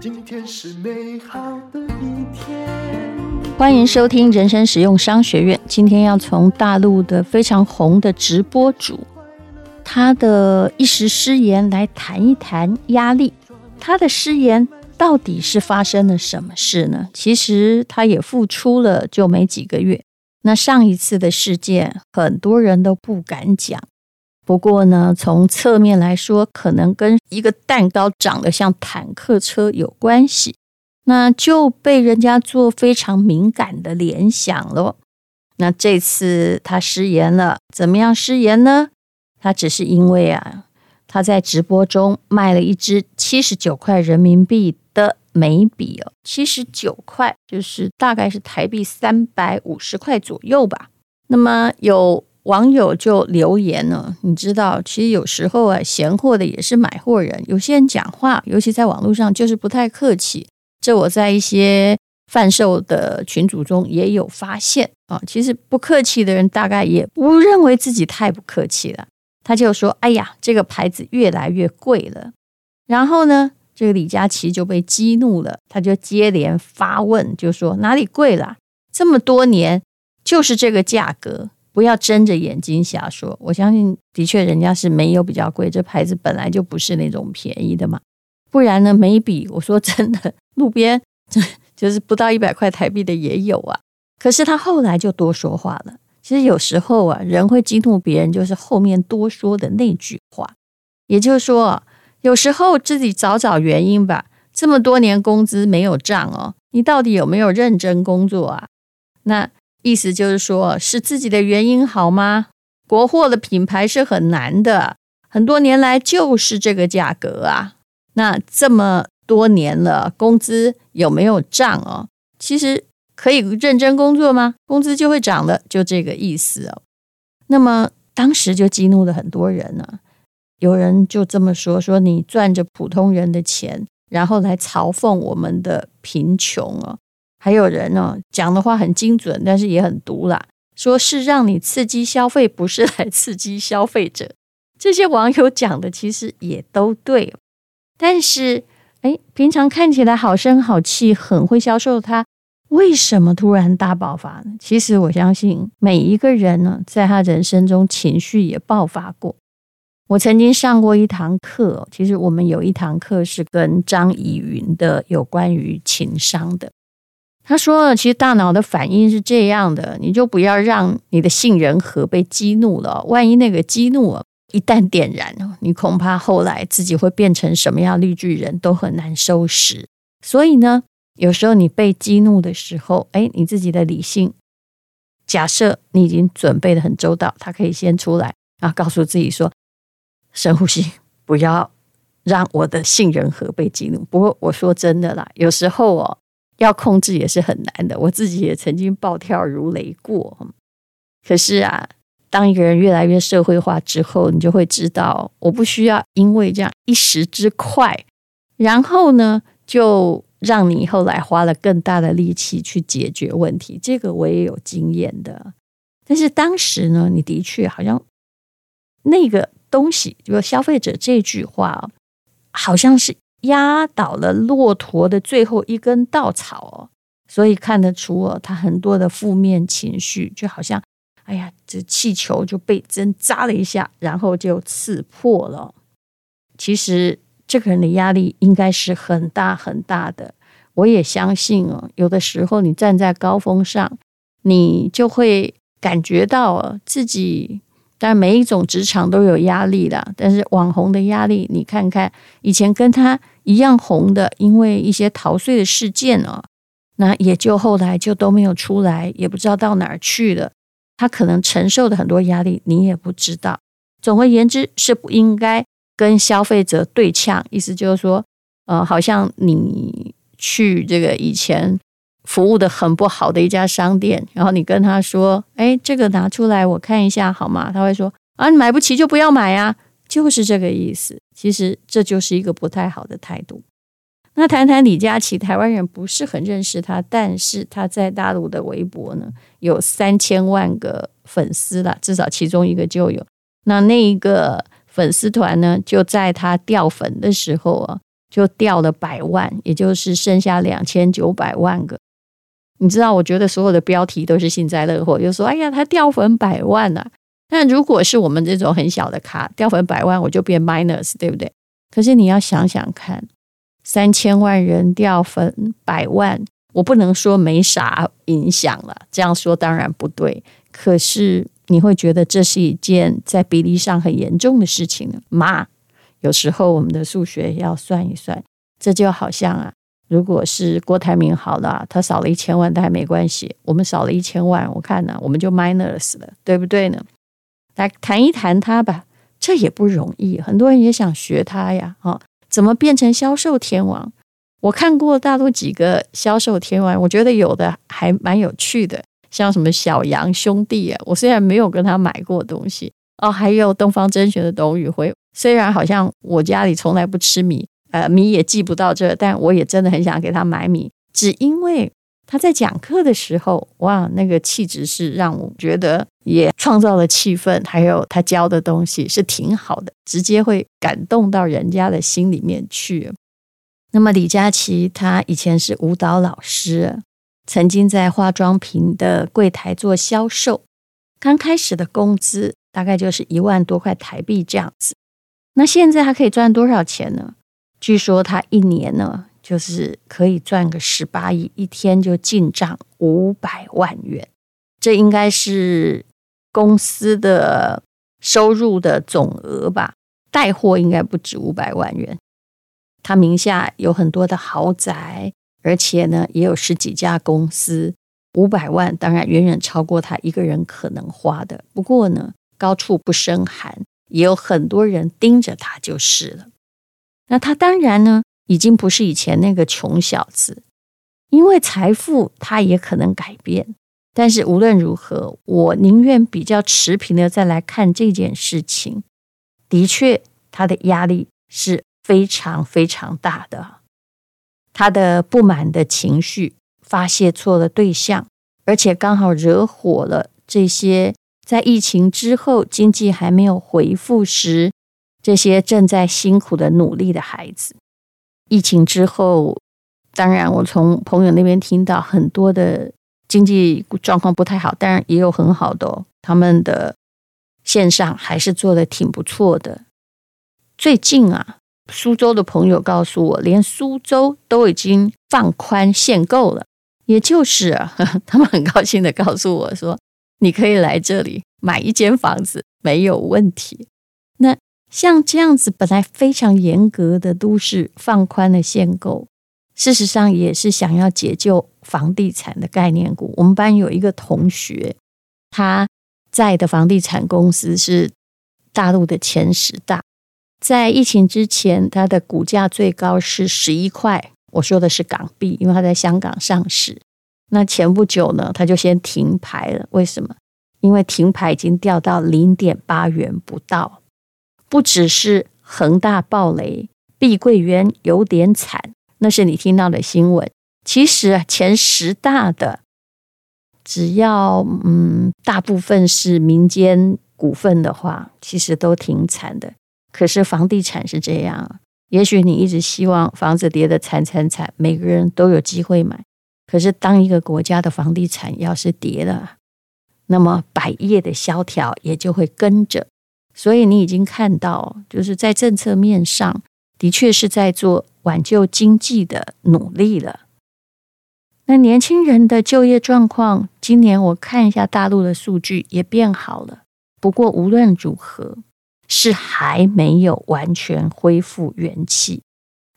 今天是美好的一天。欢迎收听人生实用商学院。今天要从大陆的非常红的直播主，他的一时失言来谈一谈压力。他的失言到底是发生了什么事呢？其实他也复出了，就没几个月。那上一次的事件，很多人都不敢讲。不过呢，从侧面来说，可能跟一个蛋糕长得像坦克车有关系，那就被人家做非常敏感的联想了。那这次他失言了，怎么样失言呢？他只是因为啊，他在直播中卖了一支七十九块人民币的眉笔哦，七十九块就是大概是台币三百五十块左右吧。那么有。网友就留言了，你知道，其实有时候啊，闲货的也是买货人。有些人讲话，尤其在网络上，就是不太客气。这我在一些贩售的群组中也有发现啊。其实不客气的人，大概也不认为自己太不客气了。他就说：“哎呀，这个牌子越来越贵了。”然后呢，这个李佳琦就被激怒了，他就接连发问，就说：“哪里贵了？这么多年就是这个价格。”不要睁着眼睛瞎说，我相信的确人家是没有比较贵，这牌子本来就不是那种便宜的嘛，不然呢，眉笔我说真的，路边 就是不到一百块台币的也有啊。可是他后来就多说话了。其实有时候啊，人会激怒别人，就是后面多说的那句话。也就是说，有时候自己找找原因吧。这么多年工资没有涨哦，你到底有没有认真工作啊？那。意思就是说，是自己的原因好吗？国货的品牌是很难的，很多年来就是这个价格啊。那这么多年了，工资有没有涨哦？其实可以认真工作吗？工资就会涨的，就这个意思哦。那么当时就激怒了很多人呢。有人就这么说：说你赚着普通人的钱，然后来嘲讽我们的贫穷哦。还有人呢，讲的话很精准，但是也很毒辣，说是让你刺激消费，不是来刺激消费者。这些网友讲的其实也都对，但是，哎，平常看起来好声好气、很会销售，他为什么突然大爆发呢？其实我相信每一个人呢，在他人生中情绪也爆发过。我曾经上过一堂课，其实我们有一堂课是跟张以云的有关于情商的。他说：“其实大脑的反应是这样的，你就不要让你的杏仁核被激怒了。万一那个激怒一旦点燃，你恐怕后来自己会变成什么样绿巨人都很难收拾。所以呢，有时候你被激怒的时候，哎，你自己的理性，假设你已经准备得很周到，他可以先出来，然后告诉自己说：深呼吸，不要让我的杏仁核被激怒。不过我说真的啦，有时候哦。”要控制也是很难的，我自己也曾经暴跳如雷过。可是啊，当一个人越来越社会化之后，你就会知道，我不需要因为这样一时之快，然后呢，就让你后来花了更大的力气去解决问题。这个我也有经验的。但是当时呢，你的确好像那个东西，就消费者这句话，好像是。压倒了骆驼的最后一根稻草哦，所以看得出哦，他很多的负面情绪，就好像，哎呀，这气球就被针扎了一下，然后就刺破了。其实这个人的压力应该是很大很大的。我也相信哦，有的时候你站在高峰上，你就会感觉到自己。但每一种职场都有压力啦，但是网红的压力，你看看以前跟他一样红的，因为一些逃税的事件哦，那也就后来就都没有出来，也不知道到哪儿去了。他可能承受的很多压力，你也不知道。总而言之，是不应该跟消费者对呛，意思就是说，呃，好像你去这个以前。服务的很不好的一家商店，然后你跟他说：“哎，这个拿出来我看一下好吗？”他会说：“啊，你买不起就不要买啊，就是这个意思。”其实这就是一个不太好的态度。那谈谈李佳琦，台湾人不是很认识他，但是他在大陆的微博呢有三千万个粉丝了，至少其中一个就有。那那一个粉丝团呢，就在他掉粉的时候啊，就掉了百万，也就是剩下两千九百万个。你知道，我觉得所有的标题都是幸灾乐祸，就说：“哎呀，他掉粉百万啊！”那如果是我们这种很小的卡掉粉百万，我就变 minus，对不对？可是你要想想看，三千万人掉粉百万，我不能说没啥影响了。这样说当然不对，可是你会觉得这是一件在比例上很严重的事情吗？有时候我们的数学要算一算，这就好像啊。如果是郭台铭好了，他少了一千万，但还没关系。我们少了一千万，我看呢，我们就 minus 了，对不对呢？来谈一谈他吧，这也不容易。很多人也想学他呀，哦，怎么变成销售天王？我看过大陆几个销售天王，我觉得有的还蛮有趣的，像什么小杨兄弟啊，我虽然没有跟他买过东西哦，还有东方甄选的董宇辉，虽然好像我家里从来不吃米。呃，米也寄不到这，但我也真的很想给他买米，只因为他在讲课的时候，哇，那个气质是让我觉得也创造了气氛，还有他教的东西是挺好的，直接会感动到人家的心里面去。那么李佳琦他以前是舞蹈老师，曾经在化妆品的柜台做销售，刚开始的工资大概就是一万多块台币这样子。那现在他可以赚多少钱呢？据说他一年呢，就是可以赚个十八亿，一天就进账五百万元，这应该是公司的收入的总额吧？带货应该不止五百万元。他名下有很多的豪宅，而且呢，也有十几家公司，五百万当然远远超过他一个人可能花的。不过呢，高处不胜寒，也有很多人盯着他就是了。那他当然呢，已经不是以前那个穷小子，因为财富他也可能改变。但是无论如何，我宁愿比较持平的再来看这件事情。的确，他的压力是非常非常大的，他的不满的情绪发泄错了对象，而且刚好惹火了这些在疫情之后经济还没有恢复时。这些正在辛苦的努力的孩子，疫情之后，当然我从朋友那边听到很多的经济状况不太好，当然也有很好的哦，他们的线上还是做得挺不错的。最近啊，苏州的朋友告诉我，连苏州都已经放宽限购了，也就是啊，他们很高兴的告诉我说，你可以来这里买一间房子，没有问题。那。像这样子本来非常严格的都市放宽了限购，事实上也是想要解救房地产的概念股。我们班有一个同学，他在的房地产公司是大陆的前十大，在疫情之前，他的股价最高是十一块，我说的是港币，因为他在香港上市。那前不久呢，他就先停牌了。为什么？因为停牌已经掉到零点八元不到。不只是恒大暴雷，碧桂园有点惨，那是你听到的新闻。其实前十大的，只要嗯，大部分是民间股份的话，其实都挺惨的。可是房地产是这样，也许你一直希望房子跌得惨惨惨，每个人都有机会买。可是当一个国家的房地产要是跌了，那么百业的萧条也就会跟着。所以你已经看到，就是在政策面上的确是在做挽救经济的努力了。那年轻人的就业状况，今年我看一下大陆的数据也变好了。不过无论如何，是还没有完全恢复元气。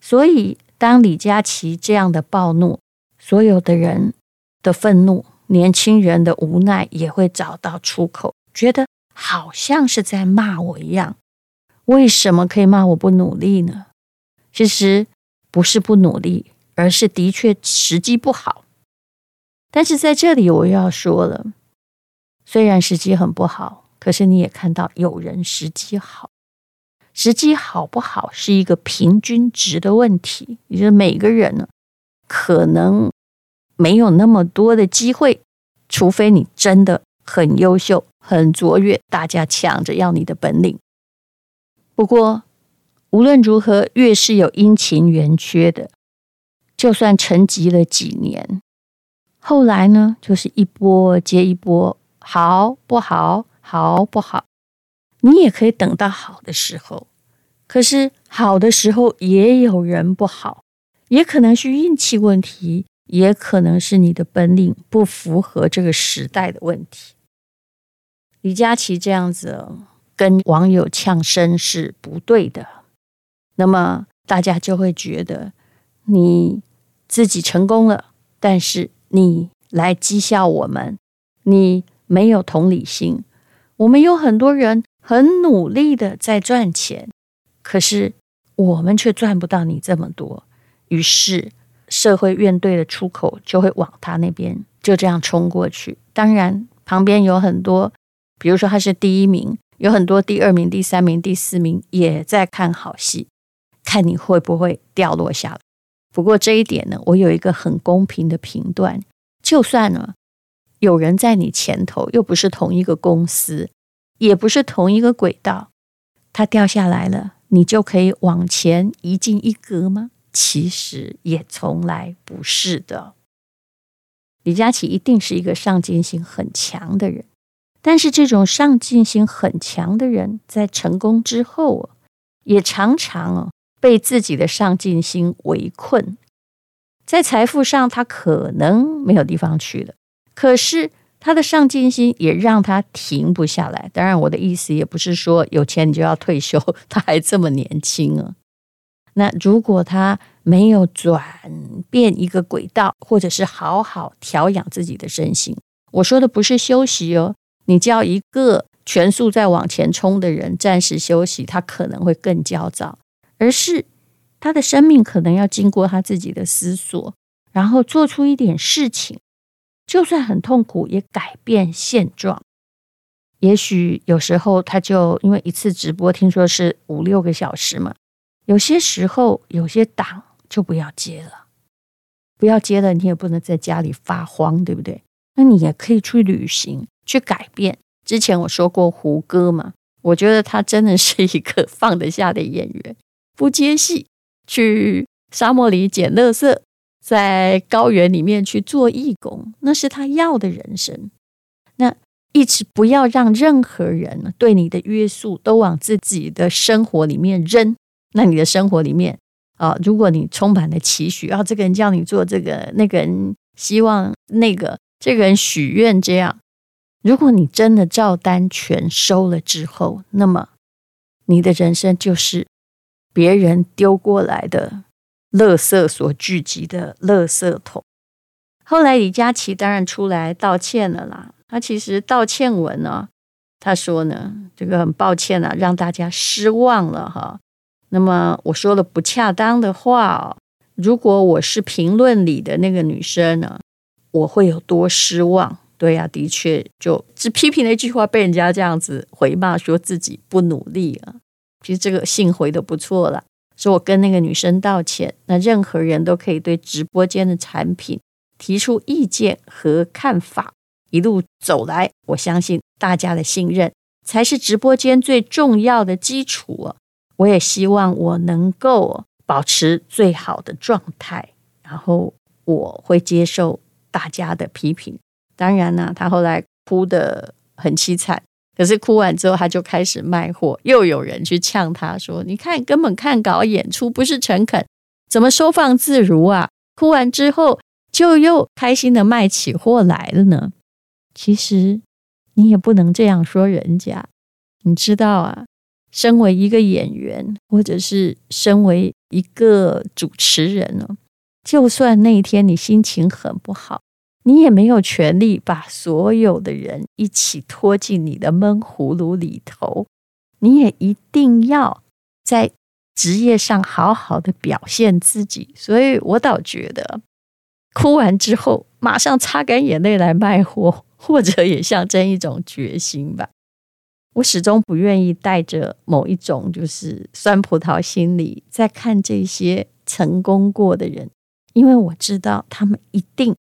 所以当李佳琦这样的暴怒，所有的人的愤怒，年轻人的无奈也会找到出口，觉得。好像是在骂我一样，为什么可以骂我不努力呢？其实不是不努力，而是的确时机不好。但是在这里我又要说了，虽然时机很不好，可是你也看到有人时机好。时机好不好是一个平均值的问题，也就是每个人呢，可能没有那么多的机会，除非你真的很优秀。很卓越，大家抢着要你的本领。不过无论如何，越是有阴晴圆缺的，就算沉寂了几年，后来呢，就是一波接一波，好不好？好不好？你也可以等到好的时候，可是好的时候也有人不好，也可能是运气问题，也可能是你的本领不符合这个时代的问题。李佳琦这样子跟网友呛声是不对的，那么大家就会觉得你自己成功了，但是你来讥笑我们，你没有同理心。我们有很多人很努力的在赚钱，可是我们却赚不到你这么多。于是社会怨怼的出口就会往他那边就这样冲过去。当然，旁边有很多，比如说他是第一名，有很多第二名、第三名、第四名也在看好戏，看你会不会掉落下来。不过这一点呢，我有一个很公平的评断，就算呢。有人在你前头，又不是同一个公司，也不是同一个轨道，它掉下来了，你就可以往前移进一格吗？其实也从来不是的。李佳琦一定是一个上进心很强的人，但是这种上进心很强的人，在成功之后，也常常被自己的上进心围困，在财富上，他可能没有地方去了。可是他的上进心也让他停不下来。当然，我的意思也不是说有钱你就要退休，他还这么年轻啊。那如果他没有转变一个轨道，或者是好好调养自己的身心，我说的不是休息哦。你叫一个全速在往前冲的人暂时休息，他可能会更焦躁，而是他的生命可能要经过他自己的思索，然后做出一点事情。就算很痛苦，也改变现状。也许有时候他就因为一次直播，听说是五六个小时嘛。有些时候有些档就不要接了，不要接了，你也不能在家里发慌，对不对？那你也可以去旅行，去改变。之前我说过胡歌嘛，我觉得他真的是一个放得下的演员，不接戏，去沙漠里捡垃圾。在高原里面去做义工，那是他要的人生。那一直不要让任何人对你的约束都往自己的生活里面扔。那你的生活里面啊，如果你充满了期许，啊，这个人叫你做这个，那个人希望那个，这个人许愿这样。如果你真的照单全收了之后，那么你的人生就是别人丢过来的。垃圾所聚集的垃圾桶。后来李佳琦当然出来道歉了啦。他其实道歉文呢，他说呢，这个很抱歉啊，让大家失望了哈。那么我说了不恰当的话哦，如果我是评论里的那个女生呢，我会有多失望？对呀，的确，就只批评了一句话，被人家这样子回骂，说自己不努力啊。其实这个信回的不错了。说我跟那个女生道歉，那任何人都可以对直播间的产品提出意见和看法。一路走来，我相信大家的信任才是直播间最重要的基础。我也希望我能够保持最好的状态，然后我会接受大家的批评。当然啦，他后来哭得很凄惨。可是哭完之后，他就开始卖货，又有人去呛他说：“你看，根本看稿演出不是诚恳，怎么收放自如啊？”哭完之后，就又开心的卖起货来了呢。其实你也不能这样说人家，你知道啊？身为一个演员，或者是身为一个主持人呢，就算那一天你心情很不好。你也没有权利把所有的人一起拖进你的闷葫芦里头，你也一定要在职业上好好的表现自己。所以我倒觉得，哭完之后马上擦干眼泪来卖货，或者也象征一种决心吧。我始终不愿意带着某一种就是酸葡萄心理在看这些成功过的人，因为我知道他们一定。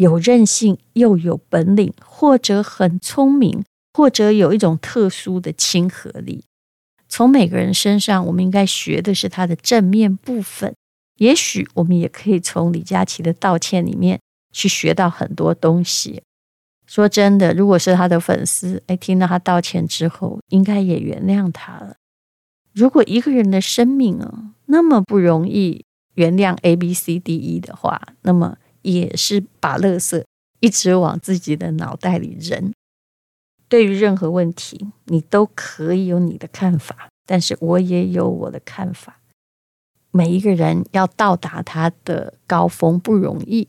有韧性，又有本领，或者很聪明，或者有一种特殊的亲和力。从每个人身上，我们应该学的是他的正面部分。也许我们也可以从李佳琦的道歉里面去学到很多东西。说真的，如果是他的粉丝，哎，听到他道歉之后，应该也原谅他了。如果一个人的生命啊，那么不容易原谅 A、B、C、D、E 的话，那么也是把垃圾一直往自己的脑袋里扔。对于任何问题，你都可以有你的看法，但是我也有我的看法。每一个人要到达他的高峰不容易，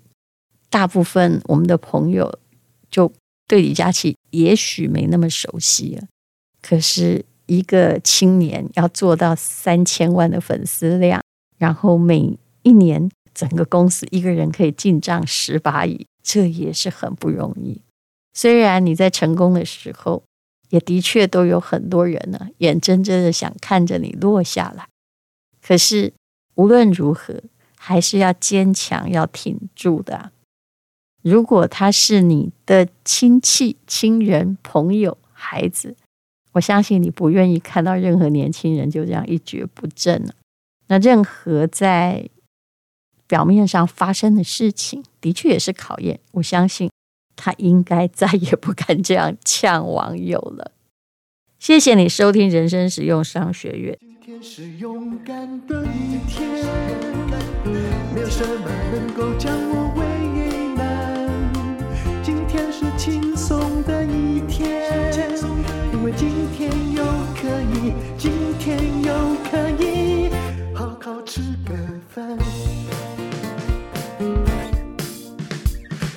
大部分我们的朋友就对李佳琦也许没那么熟悉了。可是一个青年要做到三千万的粉丝量，然后每一年整个公司一个人可以进账十八亿，这也是很不容易。虽然你在成功的时候，也的确都有很多人呢，眼睁睁的想看着你落下来。可是无论如何，还是要坚强，要挺住的。如果他是你的亲戚、亲人、朋友、孩子，我相信你不愿意看到任何年轻人就这样一蹶不振了。那任何在表面上发生的事情，的确也是考验。我相信。他应该再也不敢这样呛网友了。谢谢你收听人生使用商学院。今天是勇敢的一天，没有什么能够将我为难。今天是轻松的一天，因为今天又可以，今天又可以好好吃个饭，